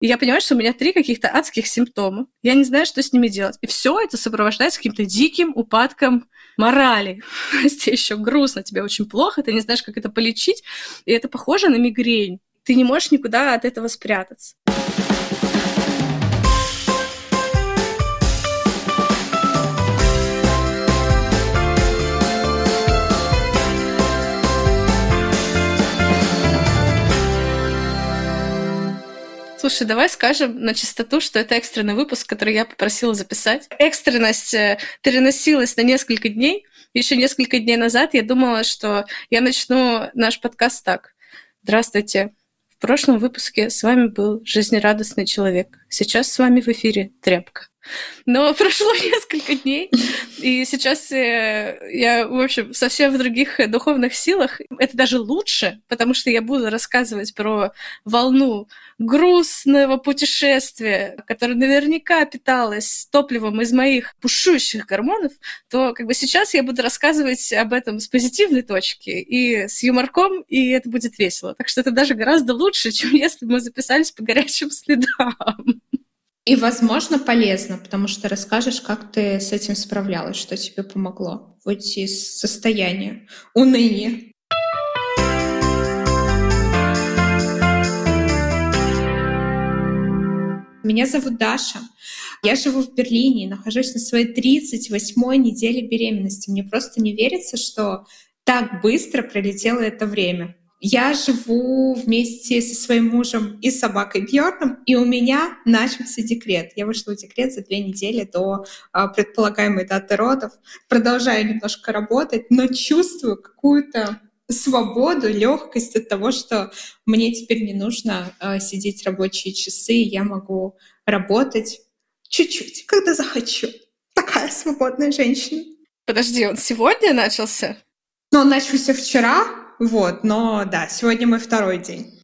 И я понимаю, что у меня три каких-то адских симптома. Я не знаю, что с ними делать. И все это сопровождается каким-то диким упадком морали. Тебе еще грустно, тебе очень плохо, ты не знаешь, как это полечить. И это похоже на мигрень. Ты не можешь никуда от этого спрятаться. Слушай, давай скажем на чистоту, что это экстренный выпуск, который я попросила записать. Экстренность э, переносилась на несколько дней. Еще несколько дней назад я думала, что я начну наш подкаст так. Здравствуйте. В прошлом выпуске с вами был жизнерадостный человек. Сейчас с вами в эфире тряпка. Но прошло несколько дней, и сейчас э, я, в общем, совсем в других духовных силах. Это даже лучше, потому что я буду рассказывать про волну грустного путешествия, которое наверняка питалось топливом из моих пушущих гормонов, то как бы сейчас я буду рассказывать об этом с позитивной точки и с юморком, и это будет весело. Так что это даже гораздо лучше, чем если бы мы записались по горячим следам. И, возможно, полезно, потому что расскажешь, как ты с этим справлялась, что тебе помогло выйти из состояния уныния. Меня зовут Даша. Я живу в Берлине и нахожусь на своей 38-й неделе беременности. Мне просто не верится, что так быстро пролетело это время. Я живу вместе со своим мужем и собакой Бьорном, и у меня начался декрет. Я вышла в декрет за две недели до а, предполагаемой даты родов. Продолжаю немножко работать, но чувствую какую-то свободу, легкость от того, что мне теперь не нужно э, сидеть рабочие часы, я могу работать чуть-чуть, когда захочу. Такая свободная женщина. Подожди, он сегодня начался? Ну, он начался вчера, вот, но да, сегодня мой второй день.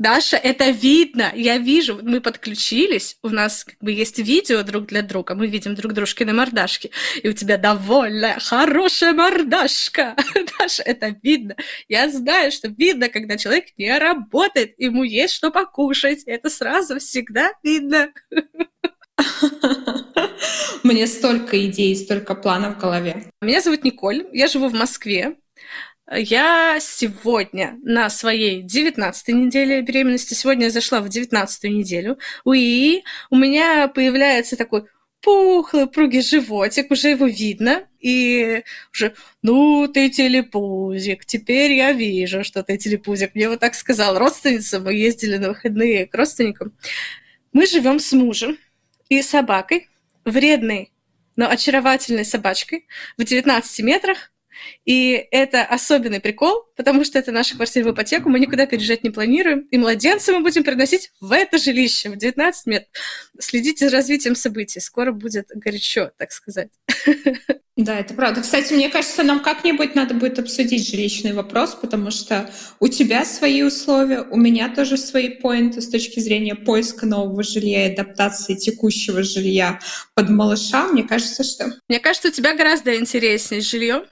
Даша, это видно, я вижу, мы подключились, у нас как бы есть видео друг для друга, мы видим друг дружки на мордашке, и у тебя довольная, хорошая мордашка. Даша, это видно. Я знаю, что видно, когда человек не работает, ему есть что покушать, это сразу всегда видно. Мне столько идей, столько планов в голове. Меня зовут Николь, я живу в Москве. Я сегодня на своей 19 неделе беременности, сегодня я зашла в 19 неделю, и у меня появляется такой пухлый, упругий животик, уже его видно, и уже, ну, ты телепузик, теперь я вижу, что ты телепузик. Мне вот так сказал родственница, мы ездили на выходные к родственникам. Мы живем с мужем и собакой, вредной, но очаровательной собачкой в 19 метрах и это особенный прикол, потому что это наша квартира в ипотеку, мы никуда переезжать не планируем, и младенца мы будем приносить в это жилище в 19 метров. Следите за развитием событий, скоро будет горячо, так сказать. Да, это правда. Кстати, мне кажется, нам как-нибудь надо будет обсудить жилищный вопрос, потому что у тебя свои условия, у меня тоже свои поинты с точки зрения поиска нового жилья и адаптации текущего жилья под малыша. Мне кажется, что... Мне кажется, у тебя гораздо интереснее жилье,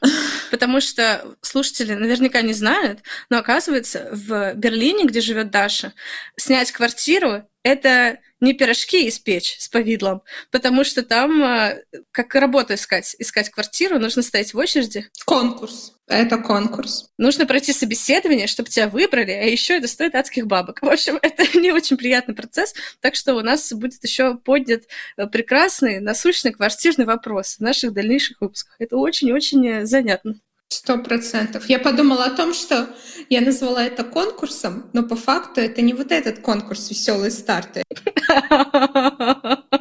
потому что слушатели наверняка не знают, но оказывается, в Берлине, где живет Даша, снять квартиру это не пирожки испечь с повидлом, потому что там, э, как работу искать, искать квартиру, нужно стоять в очереди. Конкурс. Это конкурс. Нужно пройти собеседование, чтобы тебя выбрали, а еще это стоит адских бабок. В общем, это не очень приятный процесс, так что у нас будет еще поднят э, прекрасный, насущный квартирный вопрос в наших дальнейших выпусках. Это очень-очень занятно. Сто процентов. Я подумала о том, что я назвала это конкурсом, но по факту это не вот этот конкурс «Веселые старты».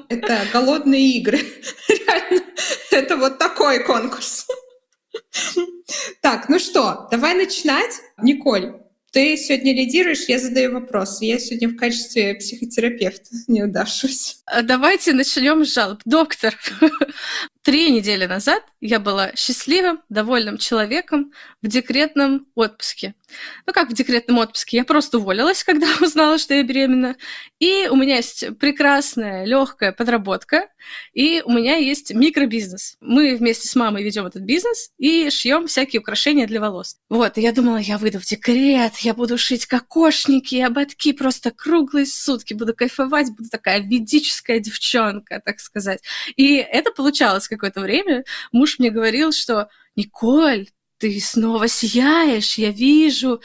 Это голодные игры. Реально, это вот такой конкурс. Так, ну что, давай начинать. Николь, ты сегодня лидируешь, я задаю вопросы. Я сегодня в качестве психотерапевта не удавшусь. Давайте начнем с жалоб. Доктор, три недели назад я была счастливым, довольным человеком в декретном отпуске. Ну как в декретном отпуске, я просто уволилась, когда узнала, что я беременна. И у меня есть прекрасная, легкая подработка, и у меня есть микробизнес. Мы вместе с мамой ведем этот бизнес и шьем всякие украшения для волос. Вот, и я думала, я выйду в декрет, я буду шить кокошники ободки просто круглые сутки, буду кайфовать, буду такая ведическая девчонка, так сказать. И это получалось какое-то время. Муж мне говорил, что Николь, ты снова сияешь, я вижу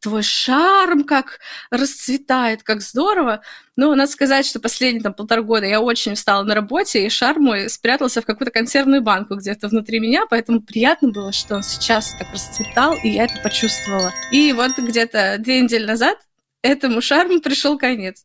твой шарм как расцветает, как здорово. Но надо сказать, что последние там, полтора года я очень устала на работе, и шарм мой спрятался в какую-то консервную банку где-то внутри меня, поэтому приятно было, что он сейчас так расцветал, и я это почувствовала. И вот где-то две недели назад этому шарму пришел конец.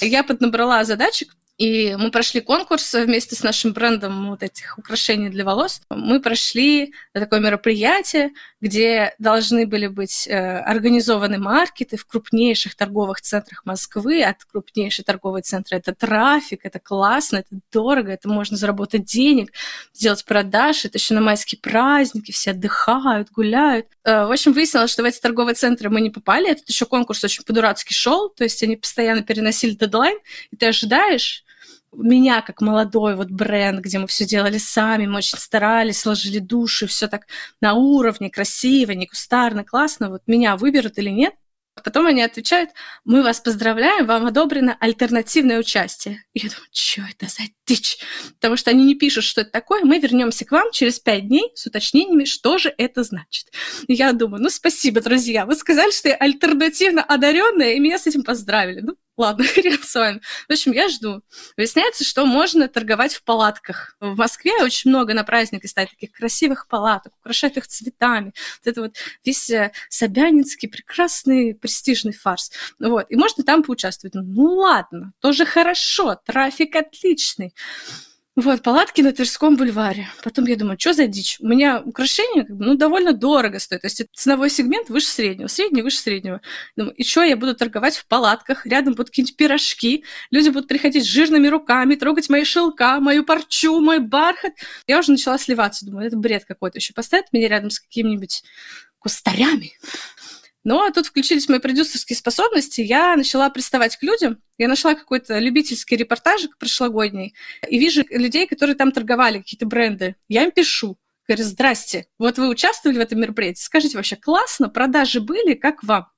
Я поднабрала задачек, и мы прошли конкурс вместе с нашим брендом вот этих украшений для волос. Мы прошли такое мероприятие, где должны были быть э, организованы маркеты в крупнейших торговых центрах Москвы. От крупнейшей торговой центра это трафик, это классно, это дорого, это можно заработать денег, сделать продажи. Это еще на майские праздники, все отдыхают, гуляют. Э, в общем, выяснилось, что в эти торговые центры мы не попали. Этот еще конкурс очень по-дурацки шел, то есть они постоянно переносили дедлайн, и ты ожидаешь, меня как молодой вот бренд, где мы все делали сами, мы очень старались, сложили души, все так на уровне, красиво, не кустарно, классно, вот меня выберут или нет. Потом они отвечают, мы вас поздравляем, вам одобрено альтернативное участие. И я думаю, что это за дичь? Потому что они не пишут, что это такое. Мы вернемся к вам через пять дней с уточнениями, что же это значит. И я думаю, ну спасибо, друзья, вы сказали, что я альтернативно одаренная, и меня с этим поздравили. Ну, Ладно, хрен с вами. В общем, я жду. Выясняется, что можно торговать в палатках. В Москве очень много на праздник стоит таких красивых палаток, украшать их цветами. Вот это вот весь э, Собянинский прекрасный престижный фарс. Вот. И можно там поучаствовать. Ну ладно, тоже хорошо, трафик отличный. Вот, палатки на Тверском бульваре. Потом я думаю, что за дичь? У меня украшения как бы, ну, довольно дорого стоят. То есть ценовой сегмент выше среднего, средний выше среднего. Думаю, и что я буду торговать в палатках? Рядом будут какие-нибудь пирожки. Люди будут приходить жирными руками, трогать мои шелка, мою парчу, мой бархат. Я уже начала сливаться. Думаю, это бред какой-то. Еще поставят меня рядом с какими-нибудь кустарями. Но тут включились мои продюсерские способности, я начала приставать к людям. Я нашла какой-то любительский репортажик прошлогодний и вижу людей, которые там торговали, какие-то бренды. Я им пишу. Говорю, здрасте, вот вы участвовали в этом мероприятии, скажите вообще, классно, продажи были, как вам?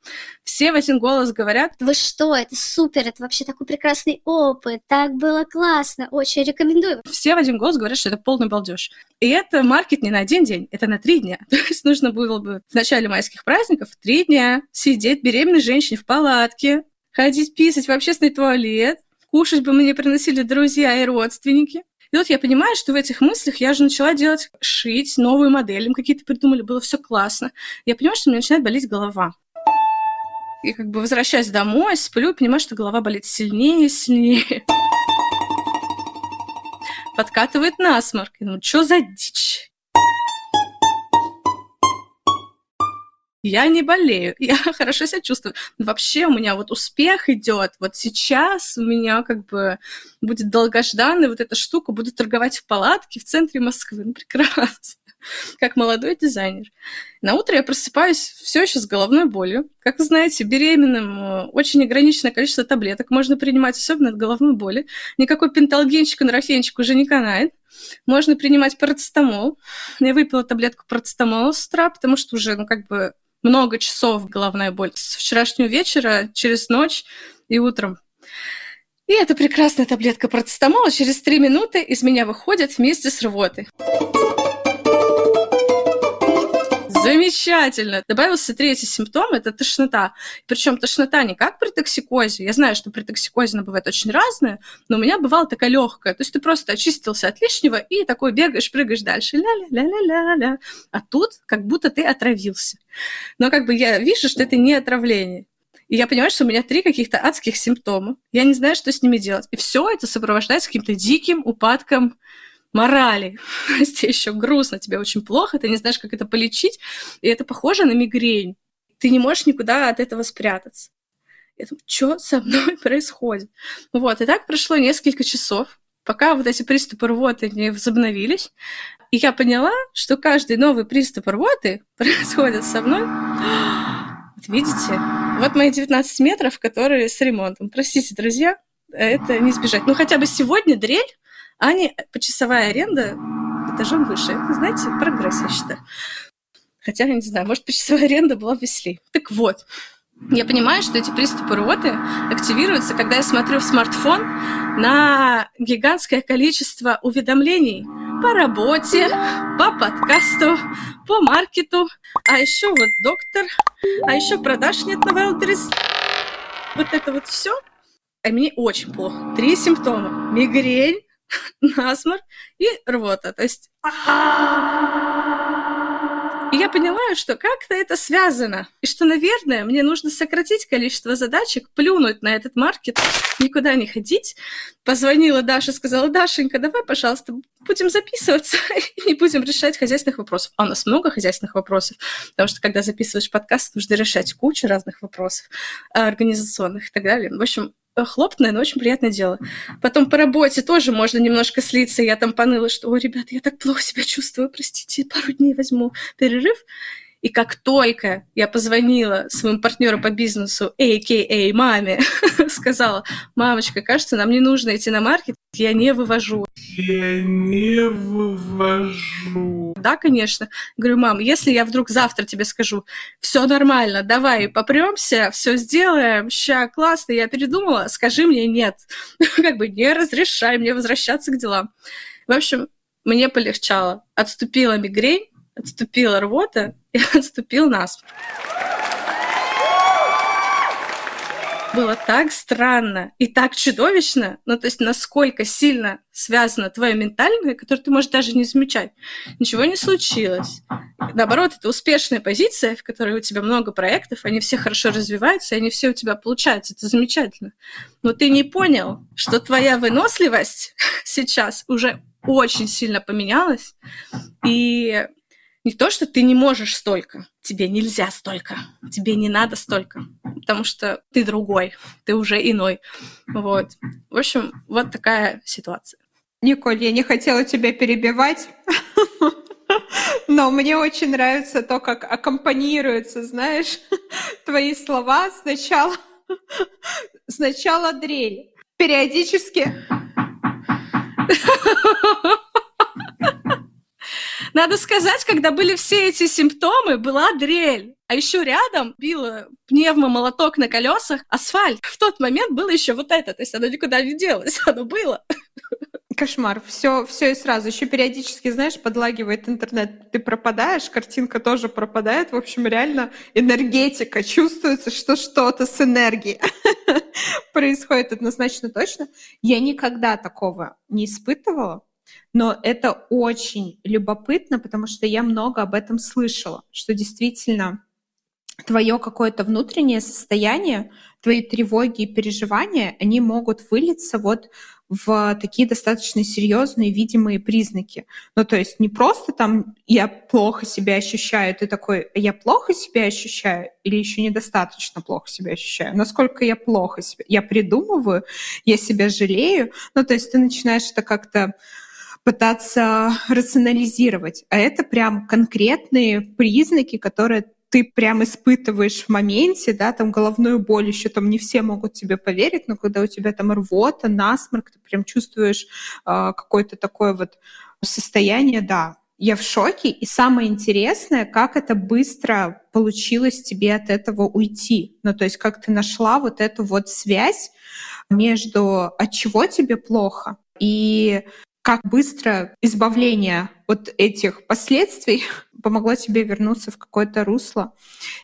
Все в один голос говорят. Вы что, это супер, это вообще такой прекрасный опыт, так было классно, очень рекомендую. Все в один голос говорят, что это полный балдеж. И это маркет не на один день, это на три дня. То есть нужно было бы в начале майских праздников три дня сидеть беременной женщине в палатке, ходить писать в общественный туалет, кушать бы мне приносили друзья и родственники, и вот я понимаю, что в этих мыслях я же начала делать, шить новую модель, им какие-то придумали, было все классно. Я понимаю, что мне начинает болеть голова. И как бы возвращаясь домой, сплю, понимаю, что голова болит сильнее и сильнее. Подкатывает насморк. Думаю, что за дичь? Я не болею, я хорошо себя чувствую. Вообще у меня вот успех идет. Вот сейчас у меня как бы будет долгожданная вот эта штука, буду торговать в палатке в центре Москвы. Ну, прекрасно. Как молодой дизайнер. На утро я просыпаюсь все еще с головной болью. Как вы знаете, беременным э, очень ограниченное количество таблеток можно принимать, особенно от головной боли. Никакой пенталгенчик и норофенчик уже не канает. Можно принимать парацетамол. Я выпила таблетку парацетамола с утра, потому что уже, ну, как бы много часов головная боль. С вчерашнего вечера, через ночь и утром. И эта прекрасная таблетка процетамола через три минуты из меня выходит вместе с рвотой. Замечательно. Добавился третий симптом – это тошнота. Причем тошнота не как при токсикозе. Я знаю, что при токсикозе она бывает очень разная, но у меня бывала такая легкая. То есть ты просто очистился от лишнего и такой бегаешь, прыгаешь дальше. Ля-ля-ля-ля-ля. А тут как будто ты отравился. Но как бы я вижу, что это не отравление. И я понимаю, что у меня три каких-то адских симптома. Я не знаю, что с ними делать. И все это сопровождается каким-то диким упадком морали. Тебе еще грустно, тебе очень плохо, ты не знаешь, как это полечить, и это похоже на мигрень. Ты не можешь никуда от этого спрятаться. Я думаю, что со мной происходит? Вот, и так прошло несколько часов, пока вот эти приступы рвоты не возобновились. И я поняла, что каждый новый приступ рвоты происходит со мной. Вот видите? Вот мои 19 метров, которые с ремонтом. Простите, друзья, это не избежать. Ну, хотя бы сегодня дрель, а не почасовая аренда этажом выше. Это, знаете, прогресс, я считаю. Хотя, я не знаю, может, почасовая аренда была веселее. Так вот, я понимаю, что эти приступы рвоты активируются, когда я смотрю в смартфон на гигантское количество уведомлений по работе, по подкасту, по маркету, а еще вот доктор, а еще продаж нет на Wildberries. Вот это вот все. А мне очень плохо. Три симптома. Мигрень, насморк и рвота. То есть и я поняла, что как-то это связано. И что, наверное, мне нужно сократить количество задачек, плюнуть на этот маркет, никуда не ходить. Позвонила Даша, сказала, Дашенька, давай, пожалуйста, будем записываться и будем решать хозяйственных вопросов. А у нас много хозяйственных вопросов, потому что когда записываешь подкаст, нужно решать кучу разных вопросов организационных и так далее. В общем, хлопотное, но очень приятное дело. Потом по работе тоже можно немножко слиться. Я там поныла, что, о, ребята, я так плохо себя чувствую, простите, пару дней возьму перерыв. И как только я позвонила своему партнеру по бизнесу, а.к.а. маме, сказала, мамочка, кажется, нам не нужно идти на маркет, я не вывожу. Я не вывожу. Да, конечно. Говорю, мам, если я вдруг завтра тебе скажу, все нормально, давай попремся, все сделаем, ща, классно, я передумала, скажи мне нет. Как бы не разрешай мне возвращаться к делам. В общем, мне полегчало. Отступила мигрень, отступила рвота и отступил насморк. Было так странно и так чудовищно, ну то есть насколько сильно связано твое ментальное, которое ты можешь даже не замечать. Ничего не случилось. Наоборот, это успешная позиция, в которой у тебя много проектов, они все хорошо развиваются, они все у тебя получаются. Это замечательно. Но ты не понял, что твоя выносливость сейчас уже очень сильно поменялась, и не то, что ты не можешь столько, тебе нельзя столько, тебе не надо столько, потому что ты другой, ты уже иной. Вот. В общем, вот такая ситуация. Николь, я не хотела тебя перебивать, но мне очень нравится то, как аккомпанируются, знаешь, твои слова сначала, сначала дрель, периодически Надо сказать, когда были все эти симптомы, была дрель. А еще рядом била пневмомолоток на колесах асфальт. В тот момент было еще вот это, то есть оно никуда не делось, оно было. Кошмар. Все, все и сразу. Еще периодически, знаешь, подлагивает интернет. Ты пропадаешь, картинка тоже пропадает. В общем, реально энергетика. Чувствуется, что что-то с энергией происходит однозначно точно. Я никогда такого не испытывала. Но это очень любопытно, потому что я много об этом слышала, что действительно твое какое-то внутреннее состояние, твои тревоги и переживания, они могут вылиться вот в такие достаточно серьезные видимые признаки. Ну, то есть не просто там я плохо себя ощущаю, ты такой, я плохо себя ощущаю или еще недостаточно плохо себя ощущаю? Насколько я плохо себя? Я придумываю, я себя жалею. Ну, то есть ты начинаешь это как-то пытаться рационализировать. А это прям конкретные признаки, которые ты прям испытываешь в моменте, да, там головную боль, еще там не все могут тебе поверить, но когда у тебя там рвота, насморк, ты прям чувствуешь э, какое-то такое вот состояние, да, я в шоке. И самое интересное, как это быстро получилось тебе от этого уйти. Ну, то есть как ты нашла вот эту вот связь между от чего тебе плохо и как быстро избавление от этих последствий помогло тебе вернуться в какое-то русло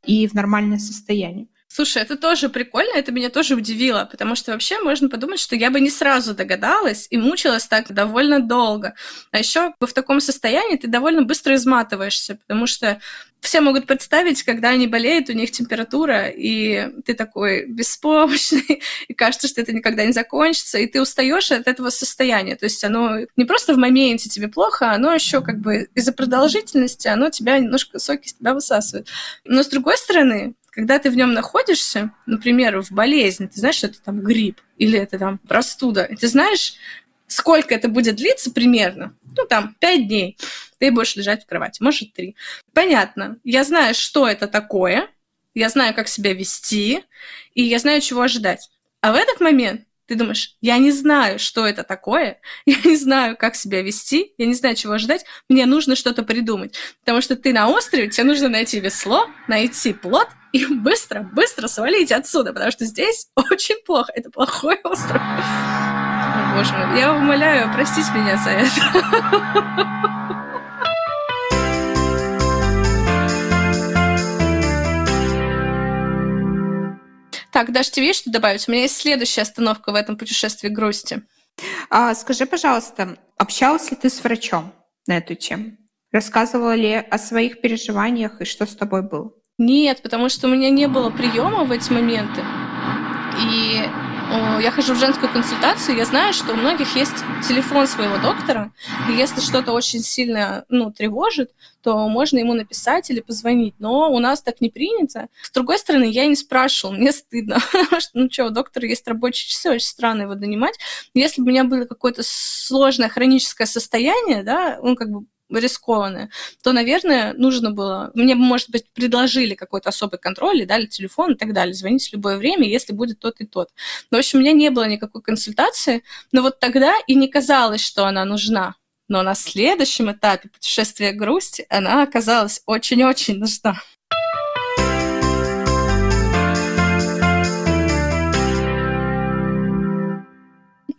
и в нормальное состояние. Слушай, это тоже прикольно, это меня тоже удивило, потому что вообще можно подумать, что я бы не сразу догадалась и мучилась так довольно долго. А еще в таком состоянии ты довольно быстро изматываешься, потому что все могут представить, когда они болеют, у них температура, и ты такой беспомощный, и кажется, что это никогда не закончится, и ты устаешь от этого состояния. То есть оно не просто в моменте тебе плохо, оно еще как бы из-за продолжительности, оно тебя немножко соки из тебя высасывает. Но с другой стороны, когда ты в нем находишься, например, в болезни, ты знаешь, что это там грипп или это там простуда, и ты знаешь, сколько это будет длиться примерно. Ну, там, пять дней. Ты будешь лежать в кровати, может, три. Понятно. Я знаю, что это такое, я знаю, как себя вести, и я знаю, чего ожидать. А в этот момент ты думаешь, я не знаю, что это такое, я не знаю, как себя вести, я не знаю, чего ожидать, мне нужно что-то придумать. Потому что ты на острове, тебе нужно найти весло, найти плод и быстро-быстро свалить отсюда, потому что здесь очень плохо, это плохой остров. Боже мой, я умоляю, простите меня за это. Так, Даш, тебе есть что добавить? У меня есть следующая остановка в этом путешествии грусти. А, скажи, пожалуйста, общалась ли ты с врачом на эту тему? Рассказывала ли о своих переживаниях и что с тобой было? Нет, потому что у меня не было приема в эти моменты. И я хожу в женскую консультацию, я знаю, что у многих есть телефон своего доктора, и если что-то очень сильно ну, тревожит, то можно ему написать или позвонить. Но у нас так не принято. С другой стороны, я не спрашивала, мне стыдно. ну что, у доктора есть рабочие часы, очень странно его донимать. Если бы у меня было какое-то сложное хроническое состояние, да, он как бы рискованное, то, наверное, нужно было... Мне может быть, предложили какой-то особый контроль, и дали телефон и так далее. Звоните в любое время, если будет тот и тот. Но, в общем, у меня не было никакой консультации, но вот тогда и не казалось, что она нужна. Но на следующем этапе путешествия грусти она оказалась очень-очень нужна.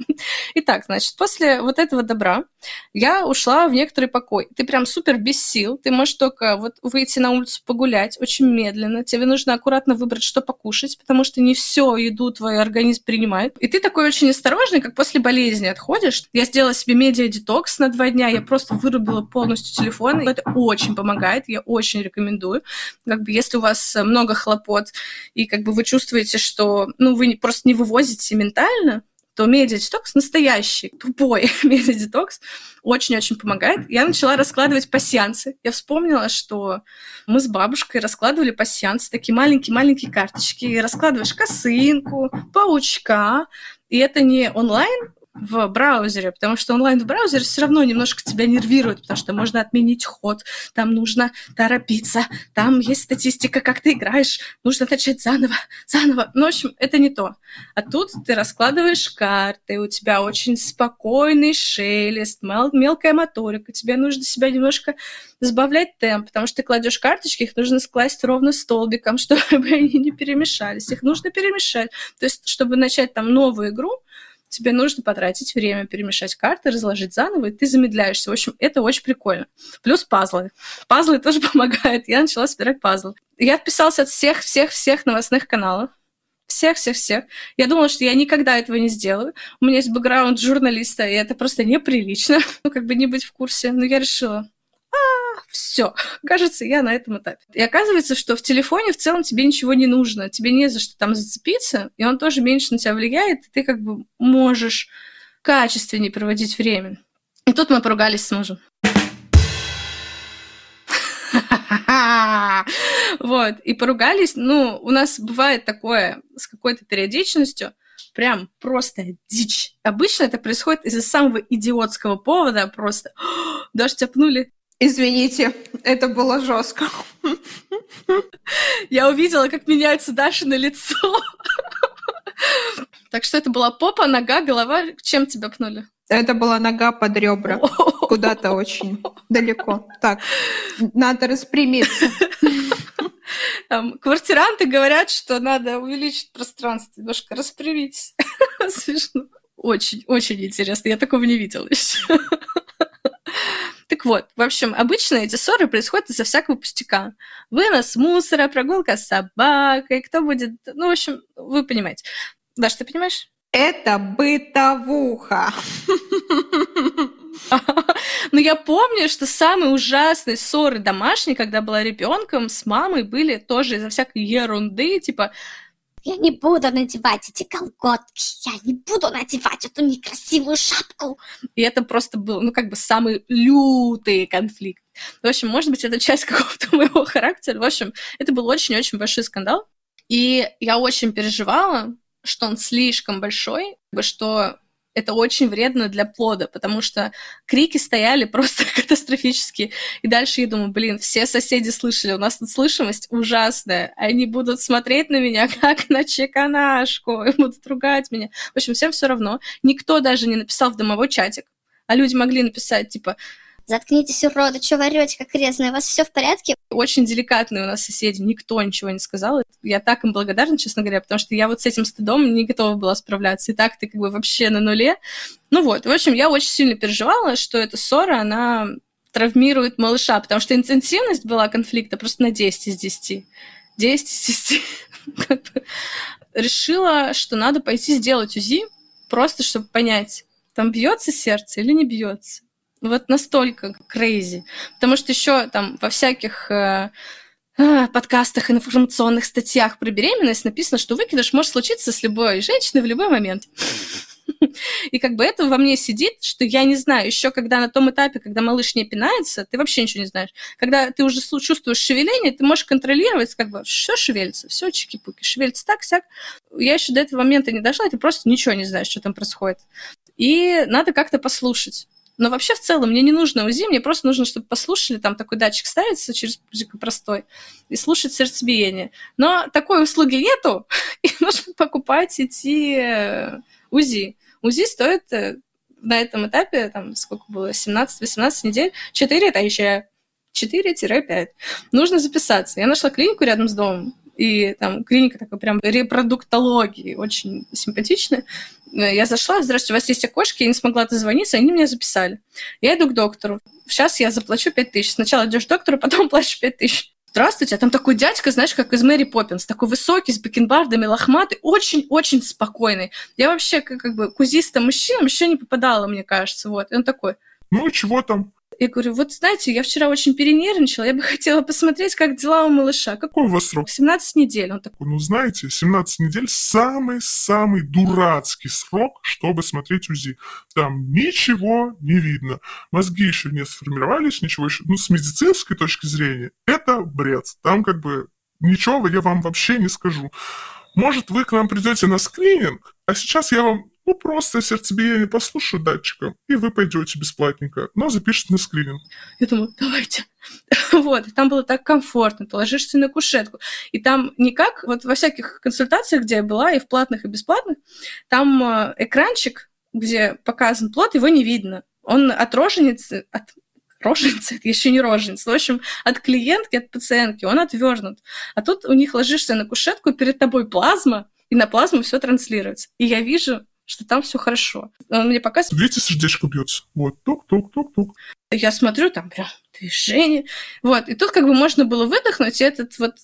Итак, значит, после вот этого добра я ушла в некоторый покой. Ты прям супер без сил, ты можешь только вот выйти на улицу погулять очень медленно, тебе нужно аккуратно выбрать, что покушать, потому что не все еду твой организм принимает. И ты такой очень осторожный, как после болезни отходишь. Я сделала себе медиа-детокс на два дня, я просто вырубила полностью телефон, это очень помогает, я очень рекомендую. Как бы если у вас много хлопот, и как бы вы чувствуете, что ну, вы просто не вывозите ментально, то медиа-детокс настоящий, тупой медиа-детокс очень-очень помогает. Я начала раскладывать пассиансы. Я вспомнила, что мы с бабушкой раскладывали пассиансы, такие маленькие-маленькие карточки. И раскладываешь косынку, паучка, и это не онлайн, в браузере, потому что онлайн в браузере все равно немножко тебя нервирует, потому что можно отменить ход, там нужно торопиться, там есть статистика, как ты играешь, нужно начать заново, заново. Ну, в общем, это не то. А тут ты раскладываешь карты, у тебя очень спокойный шелест, мел- мелкая моторика, тебе нужно себя немножко сбавлять темп, потому что ты кладешь карточки, их нужно скласть ровно столбиком, чтобы они не перемешались. Их нужно перемешать. То есть, чтобы начать там новую игру, тебе нужно потратить время, перемешать карты, разложить заново, и ты замедляешься. В общем, это очень прикольно. Плюс пазлы. Пазлы тоже помогают. Я начала собирать пазлы. Я отписалась от всех-всех-всех новостных каналов. Всех-всех-всех. Я думала, что я никогда этого не сделаю. У меня есть бэкграунд журналиста, и это просто неприлично. Ну, как бы не быть в курсе. Но я решила, все, кажется, я на этом этапе. И оказывается, что в телефоне в целом тебе ничего не нужно, тебе не за что там зацепиться, и он тоже меньше на тебя влияет, и ты как бы можешь качественнее проводить время. И тут мы поругались с мужем. Вот, и поругались, ну, у нас бывает такое с какой-то периодичностью, прям просто дичь. Обычно это происходит из-за самого идиотского повода, просто даже тебя пнули Извините, это было жестко. Я увидела, как меняется Даша на лицо. Так что это была попа, нога, голова. Чем тебя пнули? Это была нога под ребра. Куда-то очень далеко. Так, надо распрямиться. Там, квартиранты говорят, что надо увеличить пространство, немножко распрямить. Смешно. Очень, очень интересно. Я такого не видела еще. Так вот, в общем, обычно эти ссоры происходят из-за всякого пустяка. Вынос мусора, прогулка с собакой, кто будет... Ну, в общем, вы понимаете. Даш, ты понимаешь? Это бытовуха. Но я помню, что самые ужасные ссоры домашние, когда была ребенком, с мамой были тоже из-за всякой ерунды, типа я не буду надевать эти колготки, я не буду надевать эту некрасивую шапку. И это просто был, ну, как бы самый лютый конфликт. В общем, может быть, это часть какого-то моего характера. В общем, это был очень-очень большой скандал. И я очень переживала, что он слишком большой, что это очень вредно для плода, потому что крики стояли просто катастрофические. И дальше я думаю, блин, все соседи слышали, у нас тут слышимость ужасная, они будут смотреть на меня как на чеканашку, и будут ругать меня. В общем, всем все равно. Никто даже не написал в домовой чатик, а люди могли написать, типа, Заткнитесь, уроды, что орете, как резные, у вас все в порядке? Очень деликатные у нас соседи, никто ничего не сказал. Я так им благодарна, честно говоря, потому что я вот с этим стыдом не готова была справляться. И так ты как бы вообще на нуле. Ну вот, в общем, я очень сильно переживала, что эта ссора, она травмирует малыша, потому что интенсивность была конфликта просто на 10 из 10. 10 из 10. Решила, что надо пойти сделать УЗИ, просто чтобы понять, там бьется сердце или не бьется. Вот настолько крейзи. Потому что еще там во всяких э, э, подкастах, информационных статьях про беременность написано, что выкидыш может случиться с любой женщиной в любой момент. И как бы это во мне сидит, что я не знаю, еще когда на том этапе, когда малыш не пинается, ты вообще ничего не знаешь. Когда ты уже чувствуешь шевеление, ты можешь контролировать, как бы все шевелится, все чики-пуки, шевелится так, сяк. Я еще до этого момента не дошла, ты просто ничего не знаешь, что там происходит. И надо как-то послушать. Но вообще в целом мне не нужно УЗИ, мне просто нужно, чтобы послушали, там такой датчик ставится через пузико простой, и слушать сердцебиение. Но такой услуги нету, и нужно покупать, идти э, УЗИ. УЗИ стоит э, на этом этапе, там, сколько было, 17-18 недель, 4 тысячи. 4-5. Нужно записаться. Я нашла клинику рядом с домом, и там клиника такой прям репродуктологии, очень симпатичная. Я зашла, здравствуйте, у вас есть окошки, я не смогла дозвониться, они меня записали. Я иду к доктору. Сейчас я заплачу 5 тысяч. Сначала идешь к доктору, потом платишь 5 тысяч. Здравствуйте, а там такой дядька, знаешь, как из Мэри Поппинс, такой высокий, с бакенбардами, лохматый, очень-очень спокойный. Я вообще как, как бы кузистым мужчинам еще не попадала, мне кажется, вот. И он такой... Ну, чего там? Я говорю, вот знаете, я вчера очень перенервничала, я бы хотела посмотреть, как дела у малыша. Какой у вас срок? 17 недель. Он такой, ну знаете, 17 недель самый-самый дурацкий срок, чтобы смотреть УЗИ. Там ничего не видно. Мозги еще не сформировались, ничего еще. Ну, с медицинской точки зрения, это бред. Там как бы ничего я вам вообще не скажу. Может, вы к нам придете на скрининг, а сейчас я вам ну, просто сердцебиение послушаю датчиком, и вы пойдете бесплатненько, но запишите на скрининг. Я думаю, давайте. вот, там было так комфортно, ты ложишься на кушетку. И там никак, вот во всяких консультациях, где я была, и в платных, и бесплатных, там э, экранчик, где показан плод, его не видно. Он от роженицы, от роженицы, это еще не роженица, в общем, от клиентки, от пациентки, он отвернут. А тут у них ложишься на кушетку, перед тобой плазма, и на плазму все транслируется. И я вижу что там все хорошо. Он мне показывает... Видите, сердечко бьется. Вот, тук-тук-тук-тук. Я смотрю, там прям движение. Вот, и тут как бы можно было выдохнуть, и этот вот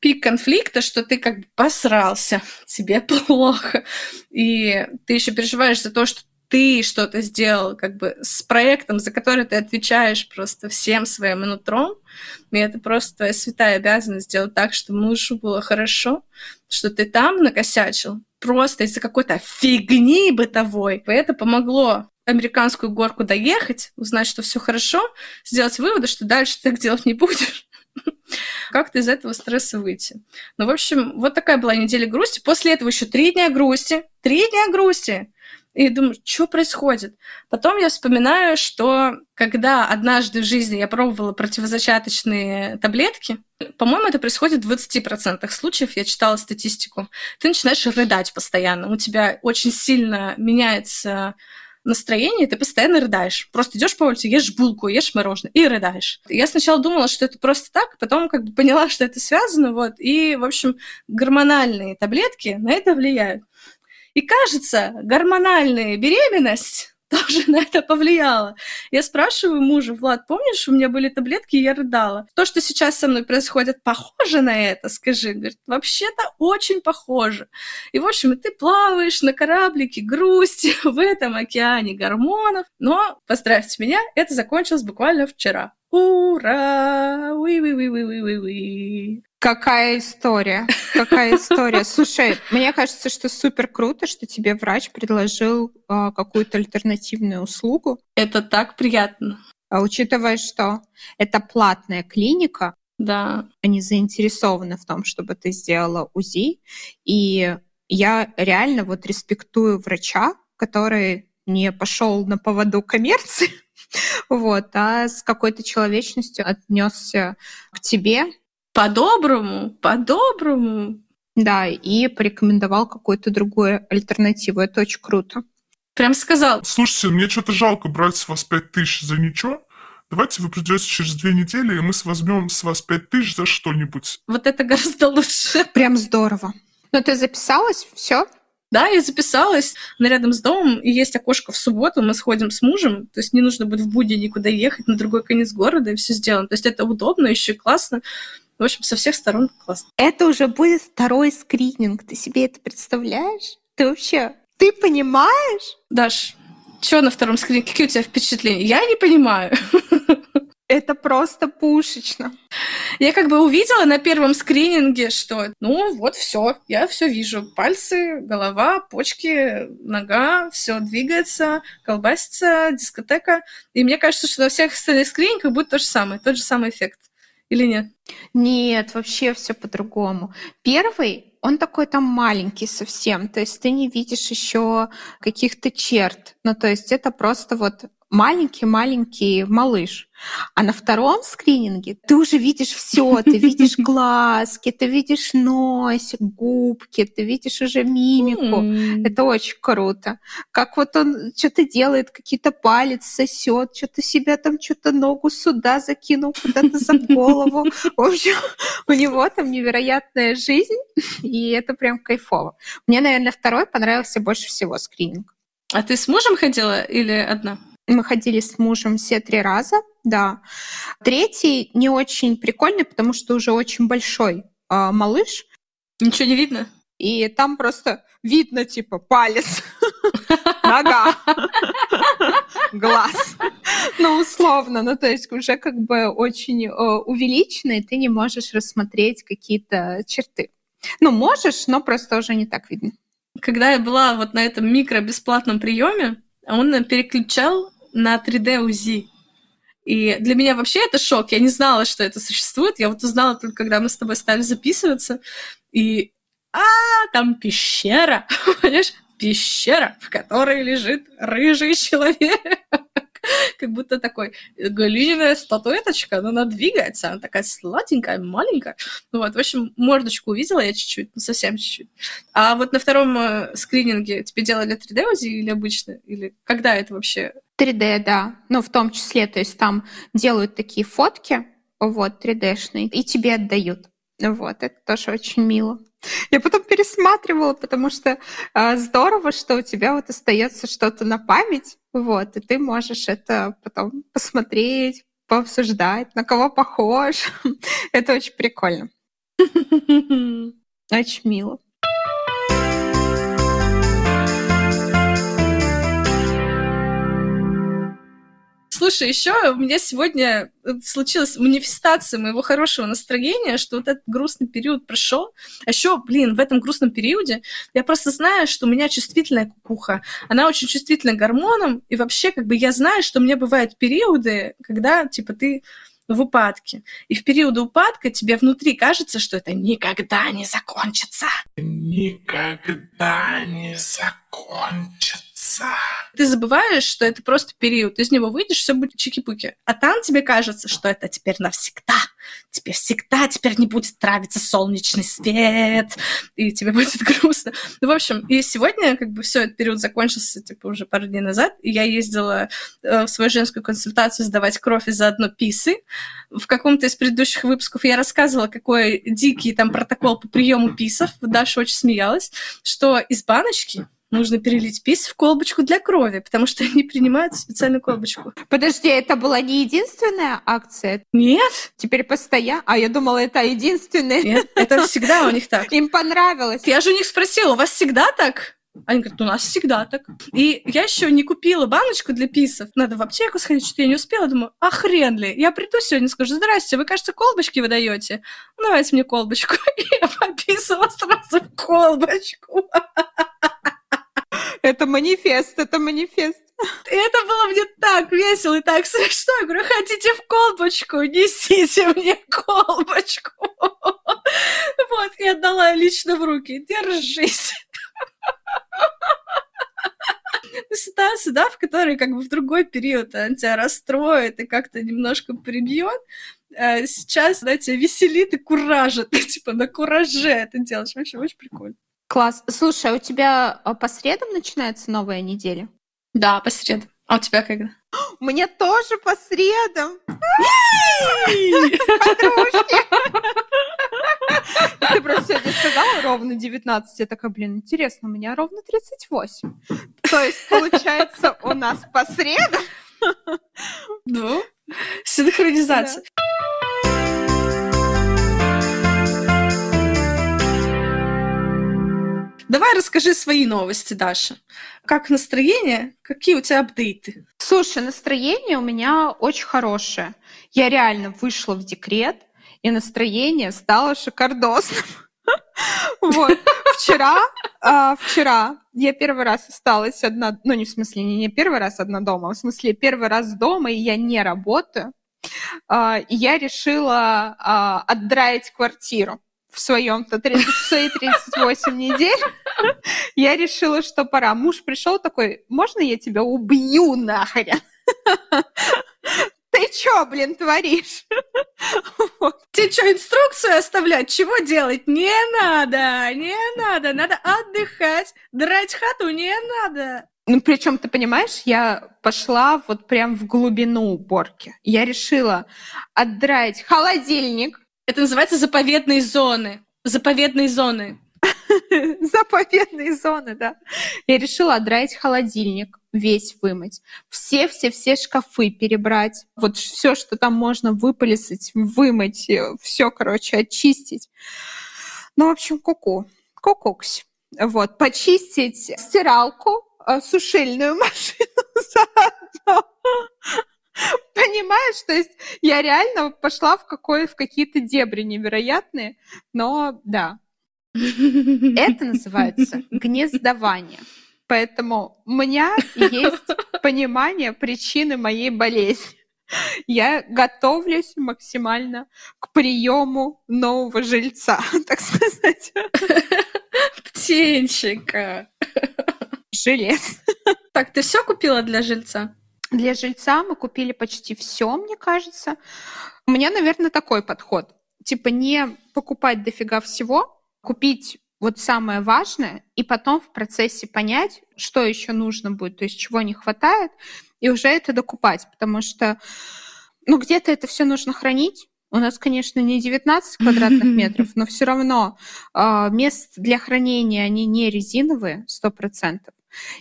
пик конфликта, что ты как бы посрался, тебе плохо, и ты еще переживаешь за то, что ты что-то сделал как бы с проектом, за который ты отвечаешь просто всем своим нутром, и это просто твоя святая обязанность сделать так, чтобы мужу было хорошо, что ты там накосячил, просто из-за какой-то фигни бытовой. Это помогло американскую горку доехать, узнать, что все хорошо, сделать выводы, что дальше ты так делать не будешь. Как-то из этого стресса выйти. Ну, в общем, вот такая была неделя грусти. После этого еще три дня грусти. Три дня грусти. И думаю, что происходит? Потом я вспоминаю, что когда однажды в жизни я пробовала противозачаточные таблетки, по-моему, это происходит в 20% случаев, я читала статистику, ты начинаешь рыдать постоянно, у тебя очень сильно меняется настроение, ты постоянно рыдаешь. Просто идешь по улице, ешь булку, ешь мороженое и рыдаешь. Я сначала думала, что это просто так, потом как бы поняла, что это связано, вот, и, в общем, гормональные таблетки на это влияют. И кажется, гормональная беременность тоже на это повлияла. Я спрашиваю мужа, Влад, помнишь, у меня были таблетки, и я рыдала. То, что сейчас со мной происходит, похоже на это, скажи. Говорит, вообще-то очень похоже. И, в общем, ты плаваешь на кораблике грусти в этом океане гормонов. Но, поздравьте меня, это закончилось буквально вчера. Ура! Уи-уи-уи-уи-уи-уи. Какая история? Какая история? Слушай, мне кажется, что супер круто, что тебе врач предложил э, какую-то альтернативную услугу. Это так приятно. А учитывая, что это платная клиника, да. они заинтересованы в том, чтобы ты сделала УЗИ. И я реально вот респектую врача, который не пошел на поводу коммерции, вот, а с какой-то человечностью отнесся к тебе. По-доброму, по-доброму. Да, и порекомендовал какую-то другую альтернативу. Это очень круто. Прям сказал. Слушайте, мне что-то жалко брать с вас пять тысяч за ничего. Давайте вы придете через две недели, и мы возьмем с вас пять тысяч за что-нибудь. Вот это гораздо лучше. Прям здорово. Ну, ты записалась? Все? Да, я записалась. Но рядом с домом и есть окошко в субботу. Мы сходим с мужем. То есть не нужно будет в будни никуда ехать на другой конец города и все сделано. То есть это удобно, еще и классно. В общем, со всех сторон классно. Это уже будет второй скрининг. Ты себе это представляешь? Ты вообще... Ты понимаешь? Даш, что на втором скрининге? Какие у тебя впечатления? Я не понимаю. Это просто пушечно. Я как бы увидела на первом скрининге, что ну вот все, я все вижу. Пальцы, голова, почки, нога, все двигается, колбасится, дискотека. И мне кажется, что на всех остальных скринингах будет то же самое, тот же самый эффект. Или нет? Нет, вообще все по-другому. Первый, он такой там маленький совсем, то есть ты не видишь еще каких-то черт. Ну, то есть это просто вот маленький-маленький малыш. А на втором скрининге ты уже видишь все, ты видишь глазки, ты видишь носик, губки, ты видишь уже мимику. Mm. Это очень круто. Как вот он что-то делает, какие-то палец сосет, что-то себя там, что-то ногу сюда закинул, куда-то за голову. В общем, у него там невероятная жизнь, и это прям кайфово. Мне, наверное, второй понравился больше всего скрининг. А ты с мужем ходила или одна? Мы ходили с мужем все три раза, да. Третий не очень прикольный, потому что уже очень большой э, малыш. Ничего не видно? И там просто видно, типа, палец, нога, глаз. Ну, условно. Ну, то есть уже как бы очень э, увеличенный, ты не можешь рассмотреть какие-то черты. Ну, можешь, но просто уже не так видно. Когда я была вот на этом микро-бесплатном приеме, он переключал на 3D УЗИ. И для меня вообще это шок. Я не знала, что это существует. Я вот узнала только, когда мы с тобой стали записываться. И а, там пещера, понимаешь? Пещера, в которой лежит рыжий человек. как будто такой глиняная статуэточка, но она двигается, она такая сладенькая, маленькая. Ну вот, в общем, мордочку увидела я чуть-чуть, ну совсем чуть-чуть. А вот на втором э, скрининге тебе делали 3D УЗИ или обычно? Или когда это вообще? 3D, да. Ну, в том числе, то есть там делают такие фотки, вот, 3D-шные, и тебе отдают. Вот, это тоже очень мило. Я потом пересматривала, потому что э, здорово, что у тебя вот остается что-то на память, вот, и ты можешь это потом посмотреть, пообсуждать, на кого похож. это очень прикольно. Очень мило. Слушай, еще у меня сегодня э, случилась манифестация моего хорошего настроения, что вот этот грустный период прошел. А еще, блин, в этом грустном периоде я просто знаю, что у меня чувствительная кукуха. Она очень чувствительна к гормонам, и вообще, как бы я знаю, что у меня бывают периоды, когда, типа, ты в упадке. И в периоды упадка тебе внутри кажется, что это никогда не закончится. Никогда не закончится конца. Ты забываешь, что это просто период. Ты из него выйдешь, все будет чики-пуки. А там тебе кажется, что это теперь навсегда. Тебе всегда теперь не будет нравиться солнечный свет, и тебе будет грустно. Ну, в общем, и сегодня как бы все, этот период закончился, типа, уже пару дней назад, и я ездила э, в свою женскую консультацию сдавать кровь и заодно писы. В каком-то из предыдущих выпусков я рассказывала, какой дикий там протокол по приему писов. Даша очень смеялась, что из баночки нужно перелить пис в колбочку для крови, потому что они принимают специальную колбочку. Подожди, это была не единственная акция? Нет. Теперь постоянно? А я думала, это единственная. Нет, это всегда у них так. Им понравилось. Я же у них спросила, у вас всегда так? Они говорят, у нас всегда так. И я еще не купила баночку для писов. Надо в аптеку сходить, что я не успела. Думаю, а хрен ли? Я приду сегодня, скажу, здрасте, вы, кажется, колбочки выдаете. Ну, давайте мне колбочку. И я пописала сразу в колбочку. Это манифест, это манифест. И это было мне так весело и так смешно. Я говорю, хотите в колбочку? Несите мне колбочку. Вот, и отдала лично в руки. Держись. ситуации, да, в которой как бы в другой период он тебя расстроит и как-то немножко прибьет, а сейчас, тебя веселит и куражит. Типа на кураже это делаешь. Вообще очень прикольно. Класс. Слушай, а у тебя а, по средам начинается новая неделя? Да, по средам. А у тебя когда? Мне тоже по средам. Подружки. Ты просто сегодня сказала ровно 19. Я такая, блин, интересно, у меня ровно 38. То есть, получается, у нас по средам. Ну, синхронизация. Давай расскажи свои новости, Даша. Как настроение? Какие у тебя апдейты? Слушай, настроение у меня очень хорошее. Я реально вышла в декрет, и настроение стало шикардосным. Вот. Вчера, а, вчера я первый раз осталась одна, ну не в смысле не, не первый раз одна дома, а в смысле первый раз дома, и я не работаю. А, и я решила а, отдраить квартиру в своем то 30, в свои 38 недель, я решила, что пора. Муж пришел такой, можно я тебя убью нахрен? Ты чё, блин, творишь? Вот. Тебе что, инструкцию оставлять? Чего делать? Не надо, не надо. Надо отдыхать. Драть хату не надо. Ну, причем, ты понимаешь, я пошла вот прям в глубину уборки. Я решила отдрать холодильник, это называется заповедные зоны. Заповедные зоны. Заповедные зоны, да. Я решила отдраить холодильник, весь вымыть. Все-все-все шкафы перебрать. Вот все, что там можно выполисать, вымыть, э, все, короче, очистить. Ну, в общем, куку. Кукуксь. Вот, почистить стиралку, э, сушильную машину заодно. Понимаешь, то есть я реально пошла в, какое, в какие-то дебри невероятные, но да. Это называется гнездование. Поэтому у меня есть понимание причины моей болезни. Я готовлюсь максимально к приему нового жильца, так сказать. Птенчика. Жилец. Так, ты все купила для жильца? Для жильца мы купили почти все, мне кажется. У меня, наверное, такой подход. Типа не покупать дофига всего, купить вот самое важное, и потом в процессе понять, что еще нужно будет, то есть чего не хватает, и уже это докупать, потому что ну, где-то это все нужно хранить. У нас, конечно, не 19 квадратных метров, но все равно э, мест для хранения они не резиновые, 100%.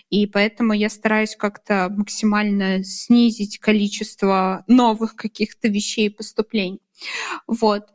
И поэтому я стараюсь как-то максимально снизить количество новых каких-то вещей и поступлений. Вот.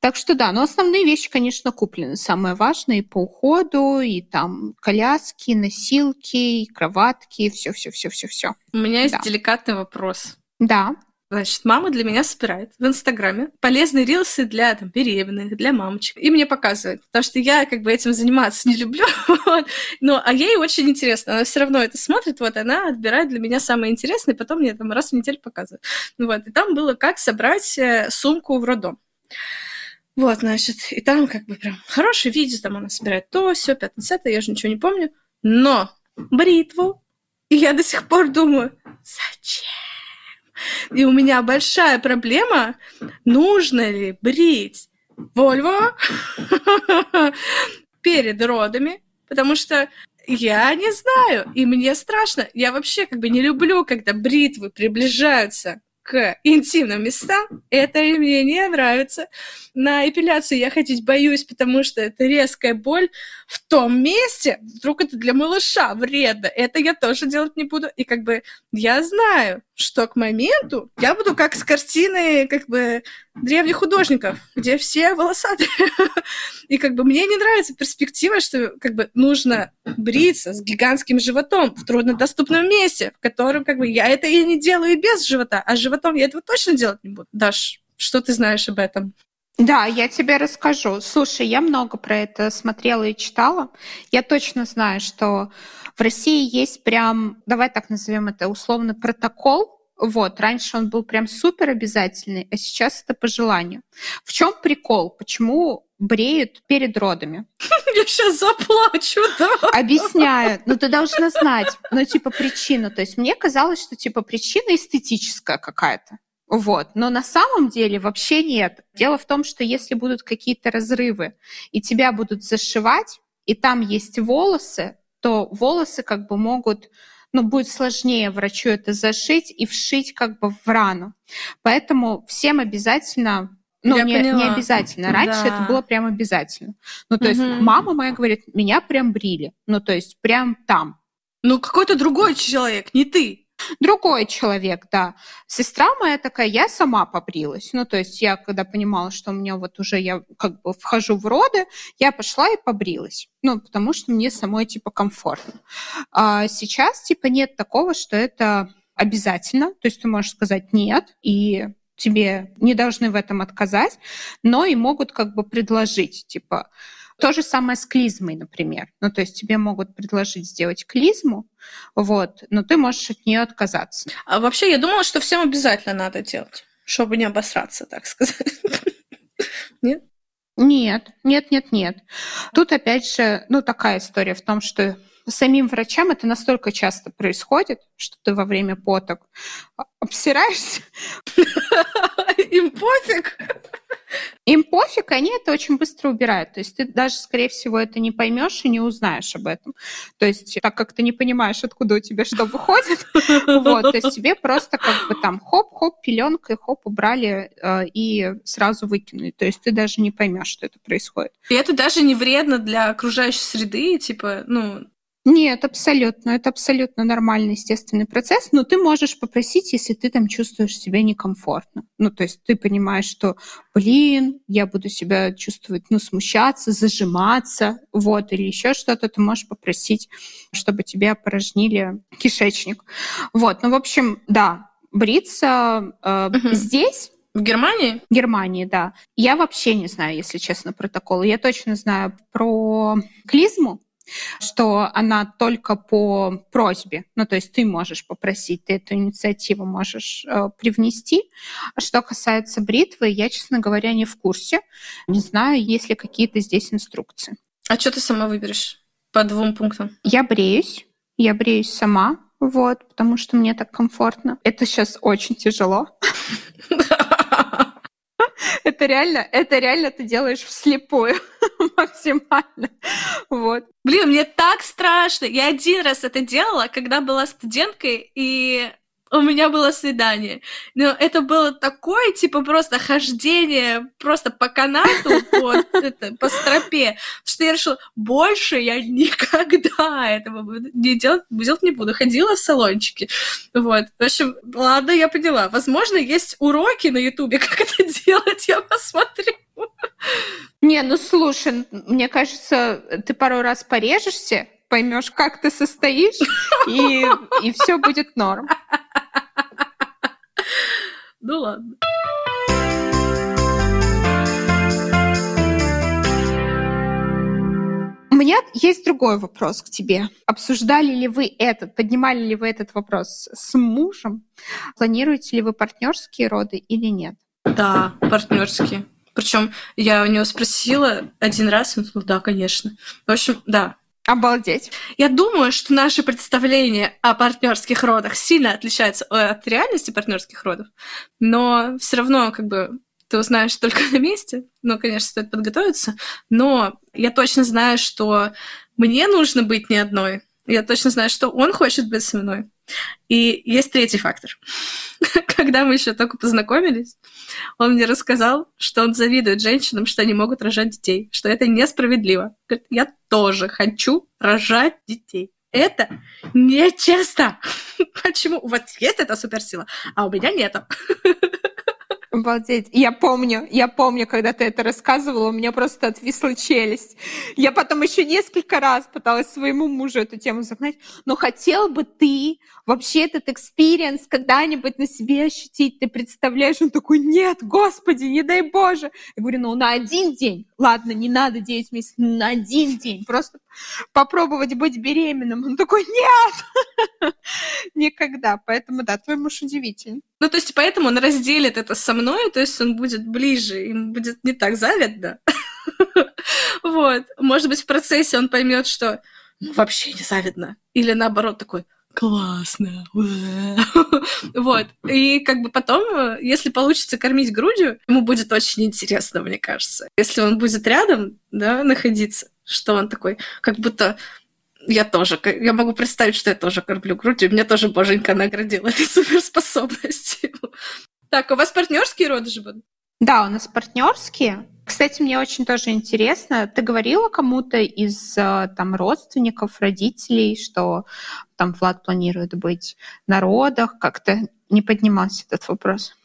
Так что да, но основные вещи, конечно, куплены. Самое важное и по уходу, и там коляски, носилки, и кроватки, все-все-все-все-все. У меня есть да. деликатный вопрос. Да. Значит, мама для меня собирает в Инстаграме полезные рилсы для там, беременных, для мамочек. И мне показывает. Потому что я как бы этим заниматься не люблю. вот. Ну, а ей очень интересно. Она все равно это смотрит. Вот она отбирает для меня самое интересное, потом мне там раз в неделю показывает. Вот. И там было, как собрать э, сумку в роддом. Вот, значит, и там как бы прям хорошее видео, там она собирает то, все, 50 я же ничего не помню. Но бритву, и я до сих пор думаю, зачем? И у меня большая проблема, нужно ли брить Вольво перед родами, потому что я не знаю, и мне страшно. Я вообще как бы не люблю, когда бритвы приближаются к интимным местам, это мне не нравится. На эпиляцию я ходить боюсь, потому что это резкая боль в том месте, вдруг это для малыша вредно, это я тоже делать не буду. И как бы я знаю, что к моменту я буду как с картины как бы древних художников, где все волосатые. И как бы мне не нравится перспектива, что как бы нужно бриться с гигантским животом в труднодоступном месте, в котором как бы я это и не делаю и без живота, а с животом я этого точно делать не буду. Даш, что ты знаешь об этом? Да, я тебе расскажу. Слушай, я много про это смотрела и читала. Я точно знаю, что в России есть прям, давай так назовем это условно, протокол Вот, раньше он был прям супер обязательный, а сейчас это по желанию. В чем прикол? Почему бреют перед родами? Я сейчас заплачу, да. Объясняю. Ну, ты должна знать, ну, типа, причину. То есть мне казалось, что, типа, причина эстетическая какая-то. Вот. Но на самом деле вообще нет. Дело в том, что если будут какие-то разрывы, и тебя будут зашивать, и там есть волосы, то волосы как бы могут ну, будет сложнее врачу это зашить и вшить как бы в рану. Поэтому всем обязательно ну, не, не обязательно. Раньше да. это было прям обязательно. Ну, то угу. есть мама моя говорит, меня прям брили. Ну, то есть прям там. Ну, какой-то другой человек, не ты. Другой человек, да. Сестра моя такая, я сама побрилась. Ну, то есть я, когда понимала, что у меня вот уже я как бы вхожу в роды, я пошла и побрилась. Ну, потому что мне самой, типа, комфортно. А сейчас, типа, нет такого, что это обязательно. То есть ты можешь сказать нет, и тебе не должны в этом отказать, но и могут как бы предложить, типа, то же самое с клизмой, например. Ну, то есть тебе могут предложить сделать клизму, вот, но ты можешь от нее отказаться. А вообще я думала, что всем обязательно надо делать, чтобы не обосраться, так сказать. Нет? Нет, нет, нет, нет. Тут опять же, ну, такая история в том, что самим врачам это настолько часто происходит, что ты во время поток обсираешься. Им пофиг. Им пофиг, они это очень быстро убирают. То есть ты даже, скорее всего, это не поймешь и не узнаешь об этом. То есть так как ты не понимаешь, откуда у тебя что выходит, вот, то есть тебе просто как бы там хоп-хоп, пеленкой, хоп, убрали э, и сразу выкинули. То есть ты даже не поймешь, что это происходит. И это даже не вредно для окружающей среды, типа, ну, нет, абсолютно. Это абсолютно нормальный, естественный процесс, но ты можешь попросить, если ты там чувствуешь себя некомфортно. Ну, то есть ты понимаешь, что, блин, я буду себя чувствовать, ну, смущаться, зажиматься, вот, или еще что-то, ты можешь попросить, чтобы тебе опорожнили кишечник. Вот, ну, в общем, да, бриться э, угу. здесь в Германии? В Германии, да. Я вообще не знаю, если честно, протоколы. Я точно знаю про клизму, что она только по просьбе, ну то есть ты можешь попросить, ты эту инициативу можешь э, привнести. Что касается бритвы, я, честно говоря, не в курсе. Не знаю, есть ли какие-то здесь инструкции. А что ты сама выберешь по двум пунктам? Я бреюсь, я бреюсь сама, вот, потому что мне так комфортно. Это сейчас очень тяжело. Это реально, это реально ты делаешь вслепую максимально. Вот. Блин, мне так страшно. Я один раз это делала, когда была студенткой, и у меня было свидание. Но это было такое, типа, просто хождение просто по канату, по, это, по стропе, что я решила, больше я никогда этого не делать, делать не буду. Ходила в салончики. Вот. В общем, ладно, я поняла. Возможно, есть уроки на Ютубе, как это делать, я посмотрю. Не, ну слушай, мне кажется, ты пару раз порежешься, поймешь, как ты состоишь, и, и все будет норм. Ну ладно. У меня есть другой вопрос к тебе. Обсуждали ли вы этот, поднимали ли вы этот вопрос с мужем? Планируете ли вы партнерские роды или нет? Да, партнерские. Причем я у него спросила один раз, он сказал, да, конечно. В общем, да, Обалдеть. Я думаю, что наши представления о партнерских родах сильно отличаются от реальности партнерских родов, но все равно как бы ты узнаешь только на месте. Ну, конечно, стоит подготовиться, но я точно знаю, что мне нужно быть не одной. Я точно знаю, что он хочет быть со мной. И есть третий фактор. Когда мы еще только познакомились, он мне рассказал, что он завидует женщинам, что они могут рожать детей, что это несправедливо. Говорит, я тоже хочу рожать детей. Это нечестно. Почему? У вас есть эта суперсила, а у меня нету. Обалдеть. Я помню, я помню, когда ты это рассказывала, у меня просто отвисла челюсть. Я потом еще несколько раз пыталась своему мужу эту тему загнать. Но хотел бы ты вообще этот experience когда-нибудь на себе ощутить? Ты представляешь? Он такой, нет, господи, не дай Боже. Я говорю, ну на один день. Ладно, не надо 9 месяцев, на один день. Просто попробовать быть беременным. Он такой, нет, никогда. Поэтому, да, твой муж удивительный. Ну, то есть, поэтому он разделит это со мной, то есть он будет ближе, ему будет не так завидно. Вот. Может быть, в процессе он поймет, что ну, вообще не завидно. Или наоборот такой, классно. вот. И как бы потом, если получится кормить грудью, ему будет очень интересно, мне кажется. Если он будет рядом, да, находиться, что он такой, как будто я тоже, я могу представить, что я тоже кормлю грудью, меня тоже боженька наградила этой суперспособностью. Так, у вас партнерские роды же? Да, у нас партнерские. Кстати, мне очень тоже интересно, ты говорила кому-то из э, там родственников, родителей, что там Влад планирует быть на родах, как-то не поднимался этот вопрос.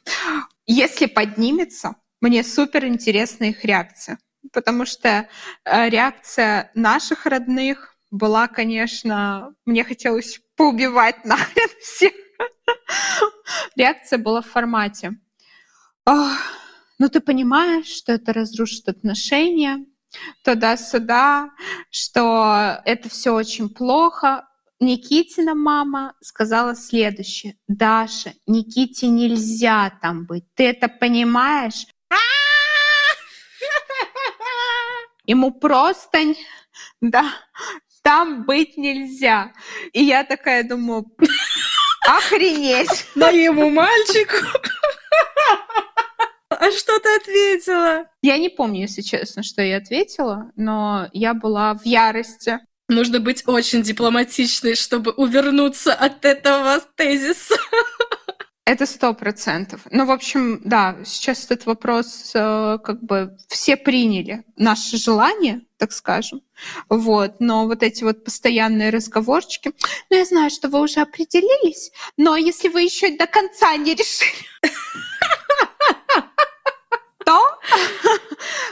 Если поднимется, мне супер интересна их реакция, потому что э, реакция наших родных была, конечно, мне хотелось поубивать нахрен всех. Реакция была в формате. ну ты понимаешь, что это разрушит отношения, туда-сюда, что это все очень плохо. Никитина мама сказала следующее. Даша, Никите нельзя там быть. Ты это понимаешь? Ему просто, да, там быть нельзя. И я такая думаю, охренеть. Моему мальчику. А что ты ответила? Я не помню, если честно, что я ответила, но я была в ярости. Нужно быть очень дипломатичной, чтобы увернуться от этого тезиса. Это сто процентов. Ну, в общем, да, сейчас этот вопрос э, как бы все приняли наше желание, так скажем. Вот, но вот эти вот постоянные разговорчики. Ну, я знаю, что вы уже определились, но если вы еще до конца не решили, то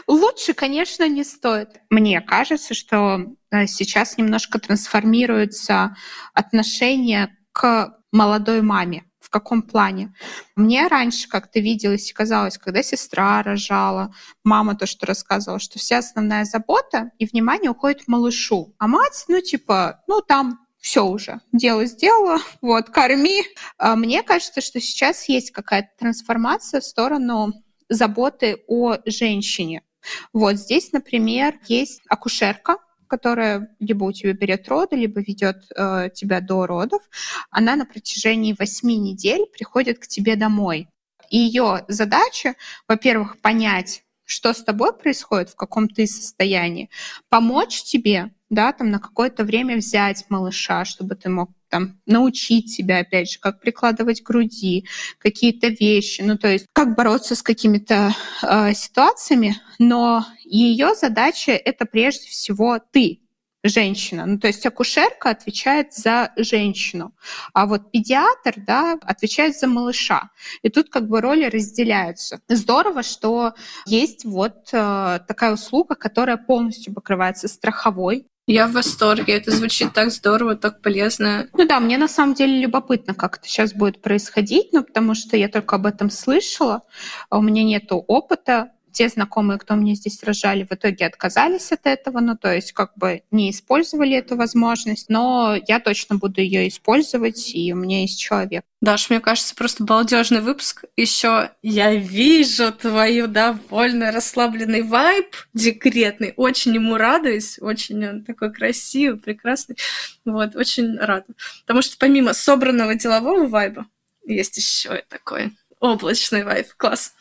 лучше, конечно, не стоит. Мне кажется, что э, сейчас немножко трансформируется отношение к молодой маме каком плане? Мне раньше как-то виделось и казалось, когда сестра рожала, мама то, что рассказывала, что вся основная забота и внимание уходит малышу. А мать, ну, типа, ну, там все уже, дело сделала, вот, корми. А мне кажется, что сейчас есть какая-то трансформация в сторону заботы о женщине. Вот здесь, например, есть акушерка, которая либо у тебя берет роды, либо ведет э, тебя до родов, она на протяжении восьми недель приходит к тебе домой. И ее задача, во-первых, понять, что с тобой происходит, в каком ты состоянии, помочь тебе, да, там на какое-то время взять малыша, чтобы ты мог там научить себя, опять же, как прикладывать груди, какие-то вещи, ну то есть как бороться с какими-то э, ситуациями, но ее задача это прежде всего ты, женщина. Ну, то есть акушерка отвечает за женщину, а вот педиатр, да, отвечает за малыша. И тут как бы роли разделяются. Здорово, что есть вот э, такая услуга, которая полностью покрывается страховой я в восторге. Это звучит так здорово, так полезно. Ну да, мне на самом деле любопытно, как это сейчас будет происходить, ну потому что я только об этом слышала, а у меня нет опыта те знакомые, кто мне здесь рожали, в итоге отказались от этого, ну, то есть как бы не использовали эту возможность, но я точно буду ее использовать, и у меня есть человек. Даш, мне кажется, просто балдежный выпуск. Еще я вижу твою довольно расслабленный вайб декретный. Очень ему радуюсь. Очень он такой красивый, прекрасный. Вот, очень рада. Потому что помимо собранного делового вайба, есть еще и такой облачный вайб. Класс.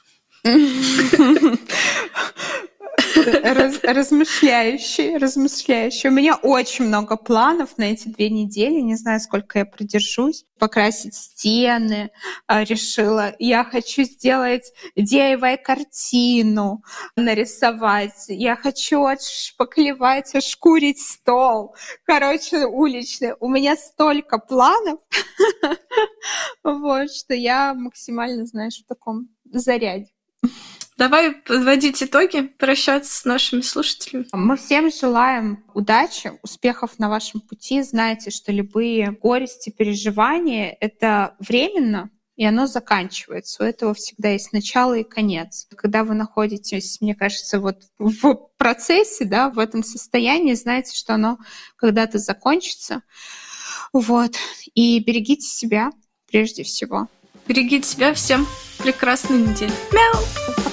Раз, размышляющий, размышляющий. У меня очень много планов на эти две недели. Не знаю, сколько я продержусь. Покрасить стены а, решила. Я хочу сделать DIY-картину, нарисовать. Я хочу отшпаклевать, ошкурить стол. Короче, уличный. У меня столько планов, вот, что я максимально, знаешь, в таком зарядим. Давай подводить итоги, прощаться с нашими слушателями. Мы всем желаем удачи, успехов на вашем пути. Знайте, что любые горести, переживания — это временно, и оно заканчивается. У этого всегда есть начало и конец. Когда вы находитесь, мне кажется, вот в процессе, да, в этом состоянии, знаете, что оно когда-то закончится. Вот. И берегите себя прежде всего. Берегите себя. Всем прекрасной недели. Мяу!